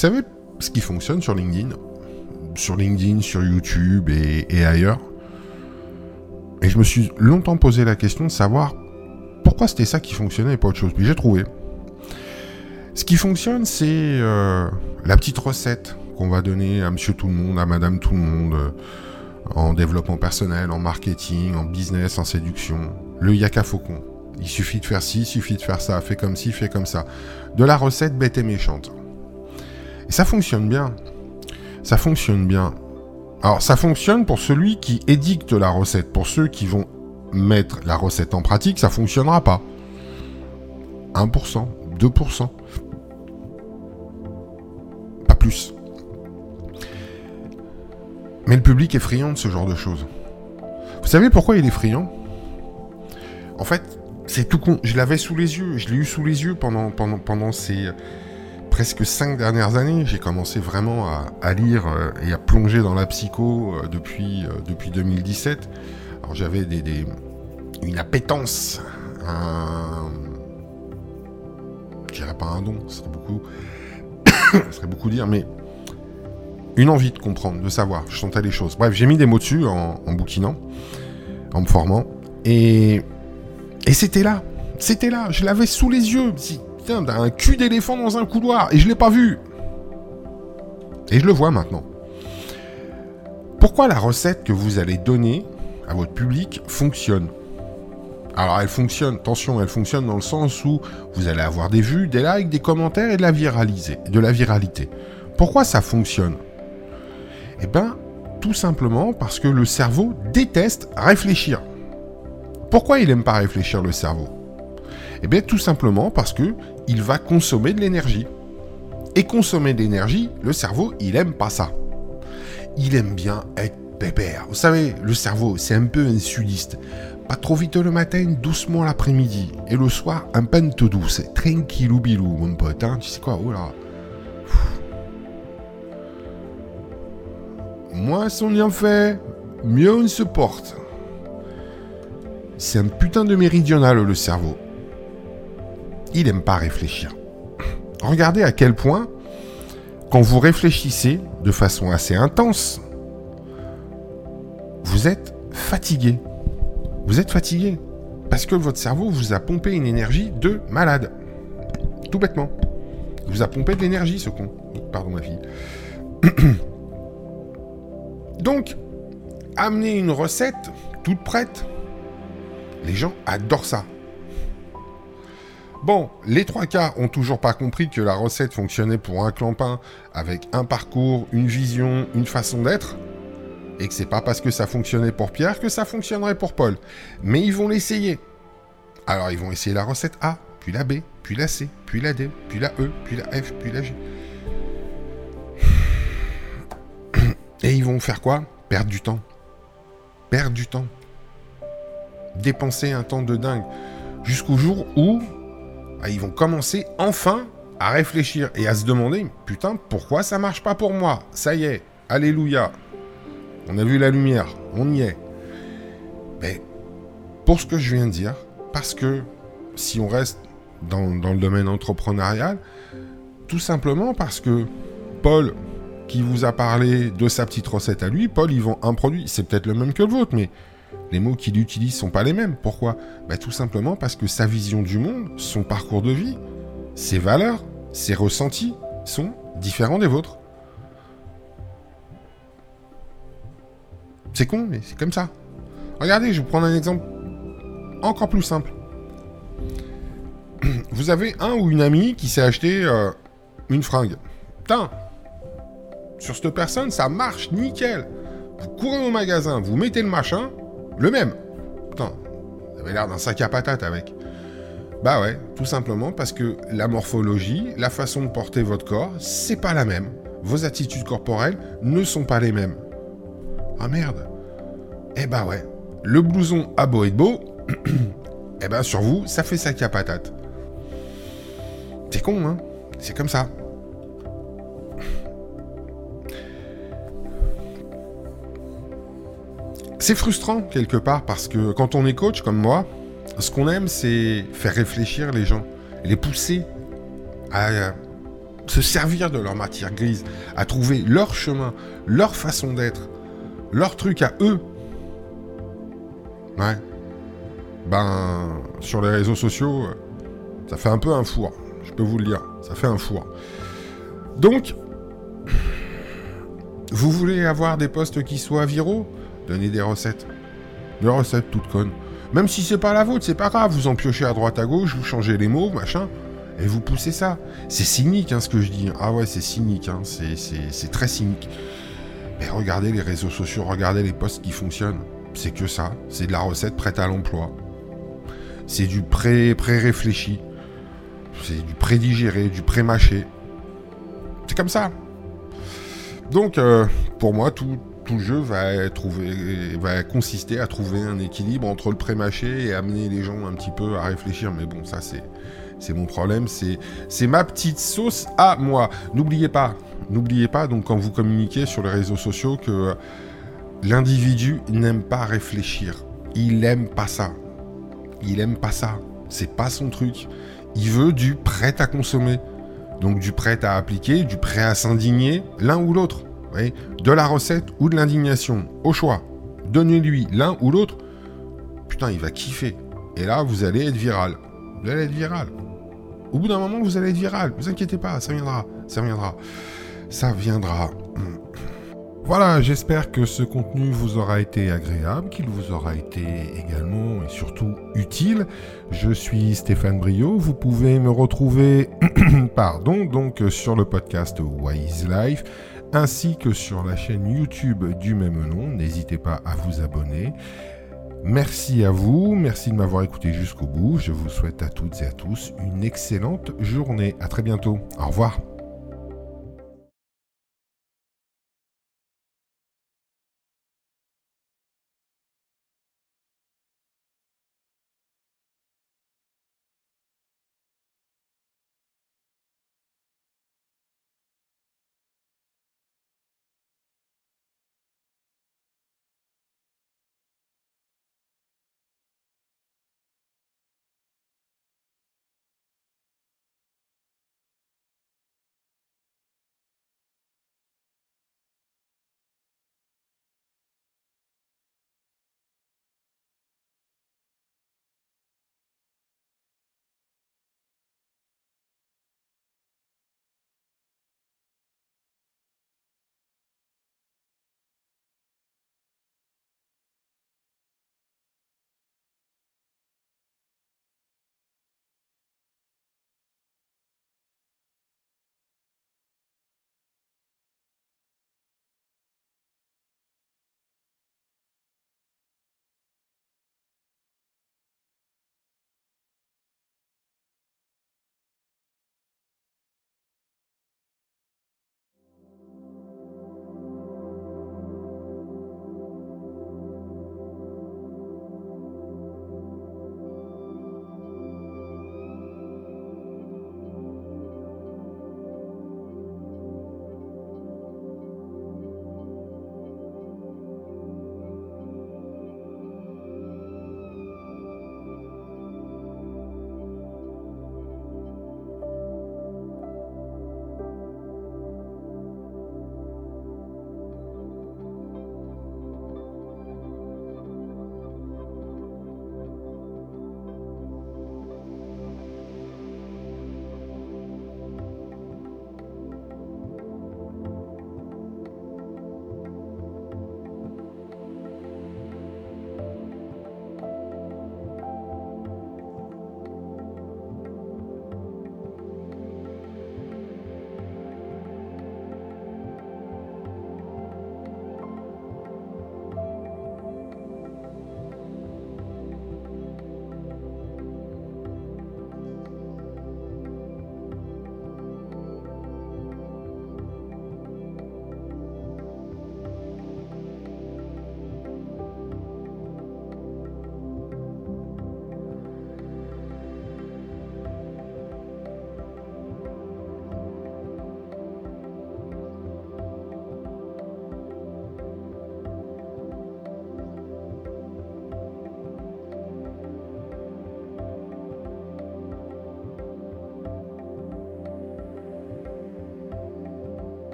savez ce qui fonctionne sur LinkedIn? Sur LinkedIn, sur YouTube et, ailleurs. Et je me suis longtemps posé la question de savoir pourquoi c'était ça qui fonctionnait et pas autre chose. Puis j'ai trouvé. Ce qui fonctionne, c'est euh, la petite recette qu'on va donner à monsieur tout le monde, à madame tout le monde, euh, en développement personnel, en marketing, en business, en séduction. Le yaka faucon. Il suffit de faire ci, il suffit de faire ça, fais comme ci, fais comme ça. De la recette bête et méchante. Et ça fonctionne bien. Ça fonctionne bien. Alors ça fonctionne pour celui qui édicte la recette. Pour ceux qui vont mettre la recette en pratique, ça fonctionnera pas. 1%, 2%. Pas plus. Mais le public est friand de ce genre de choses. Vous savez pourquoi il est friand? En fait, c'est tout con. Je l'avais sous les yeux. Je l'ai eu sous les yeux pendant, pendant, pendant ces presque cinq dernières années. J'ai commencé vraiment à, lire euh, et à plonger dans la psycho euh, depuis, euh, depuis 2017. Alors j'avais des, une appétence, un... Je dirais pas un don, ce serait beaucoup... ce serait beaucoup dire, mais une envie de comprendre, de savoir. Je sentais les choses. Bref, j'ai mis des mots dessus en, bouquinant, en me formant. Et et c'était là. C'était là. Je l'avais sous les yeux. Putain, un cul d'éléphant dans un couloir. Et je l'ai pas vu. Et je le vois maintenant. Pourquoi la recette que vous allez donner à votre public fonctionne? Alors elle fonctionne, attention, elle fonctionne dans le sens où vous allez avoir des vues, des likes, des commentaires et de la, de la viralité. Pourquoi ça fonctionne? Eh bien, tout simplement parce que le cerveau déteste réfléchir. Pourquoi il n'aime pas réfléchir le cerveau? Eh bien tout simplement parce que il va consommer de l'énergie. Et consommer de l'énergie, le cerveau, il aime pas ça. Il aime bien être pépère. Vous savez, le cerveau, c'est un peu insuliste. Pas trop vite le matin, doucement l'après-midi. Et le soir, un tout douce. Tranquillou bilou, mon pote. Hein. Tu sais quoi Oh là. Moins on y en fait, mieux on se porte. C'est un putain de méridional, le cerveau. Il aime pas réfléchir. Regardez à quel point, quand vous réfléchissez de façon assez intense, vous êtes fatigué. Vous êtes fatigué. Parce que votre cerveau vous a pompé une énergie de malade. Tout bêtement. Il vous a pompé de l'énergie, ce con. Pardon, ma fille. Donc, amener une recette toute prête, les gens adorent ça. Bon, les trois cas ont toujours pas compris que la recette fonctionnait pour un clampin avec un parcours, une vision, une façon d'être. Et que c'est pas parce que ça fonctionnait pour Pierre que ça fonctionnerait pour Paul. Mais ils vont l'essayer. Alors ils vont essayer la recette A, puis la B, puis la C, puis la D, puis la E, puis la F, puis la G. Et ils vont faire quoi? Perdre du temps. Perdre du temps dépenser un temps de dingue. Jusqu'au jour où ils vont commencer enfin à réfléchir et à se demander putain, pourquoi ça marche pas pour moi? Ça y est, alléluia. On a vu la lumière, on y est. Mais pour ce que je viens de dire, parce que si on reste dans, dans le domaine entrepreneurial, tout simplement parce que Paul, qui vous a parlé de sa petite recette à lui, Paul, il vend un produit. C'est peut-être le même que le vôtre, mais les mots qu'il utilise sont pas les mêmes. Pourquoi? Bah, Tout simplement parce que sa vision du monde, son parcours de vie, ses valeurs, ses ressentis sont différents des vôtres. C'est con, mais c'est comme ça. Regardez, je vais vous prendre un exemple encore plus simple. Vous avez un ou une amie qui s'est acheté euh, une fringue. Putain, sur cette personne, ça marche nickel. Vous courez au magasin, vous mettez le machin, le même. Putain, vous avez l'air d'un sac à patates avec. Bah ouais, tout simplement parce que la morphologie, la façon de porter votre corps, c'est pas la même. Vos attitudes corporelles ne sont pas les mêmes. Ah merde. Eh bah ouais, le blouson a beau être beau, eh ben sur vous, ça fait sac à patates. C'est con, hein C'est comme ça. C'est frustrant quelque part parce que quand on est coach comme moi, ce qu'on aime c'est faire réfléchir les gens, les pousser à se servir de leur matière grise, à trouver leur chemin, leur façon d'être, leur truc à eux. Ouais. Ben, sur les réseaux sociaux, ça fait un peu un four. Je peux vous le dire. Ça fait un four. Donc, vous voulez avoir des postes qui soient viraux? Donnez des recettes. Des recettes toutes connes. Même si c'est pas la vôtre, c'est pas grave. Vous en piochez à droite à gauche, vous changez les mots, machin. Et vous poussez ça. C'est cynique hein, ce que je dis. Ah ouais, c'est cynique. Hein. C'est très cynique. Mais regardez les réseaux sociaux, regardez les posts qui fonctionnent. C'est que ça. C'est de la recette prête à l'emploi. C'est du pré-réfléchi. c'est du pré-digéré, du pré-mâché. C'est comme ça. Donc, euh, pour moi, tout, tout jeu va, trouver, va consister à trouver un équilibre entre le pré-mâché et amener les gens un petit peu à réfléchir. Mais bon, ça, c'est c'est mon problème, c'est ma petite sauce à moi. N'oubliez pas, n'oubliez pas, donc quand vous communiquez sur les réseaux sociaux, que l'individu n'aime pas réfléchir. Il aime pas ça. Il aime pas ça. C'est pas son truc. Il veut du prêt à consommer. Donc du prêt à appliquer, du prêt à s'indigner, l'un ou l'autre. De la recette ou de l'indignation, au choix. Donnez-lui l'un ou l'autre. Putain, il va kiffer. Et là, vous allez être viral. Vous allez être viral. Au bout d'un moment, vous allez être viral. Vous inquiétez pas, ça viendra. Ça viendra. Ça viendra. Voilà, j'espère que ce contenu vous aura été agréable, qu'il vous aura été également et surtout utile. Je suis Stéphane Brio, vous pouvez me retrouver pardon, donc sur le podcast Wise Life ainsi que sur la chaîne YouTube du même nom. N'hésitez pas à vous abonner. Merci à vous, merci de m'avoir écouté jusqu'au bout. Je vous souhaite à toutes et à tous une excellente journée. À très bientôt. Au revoir.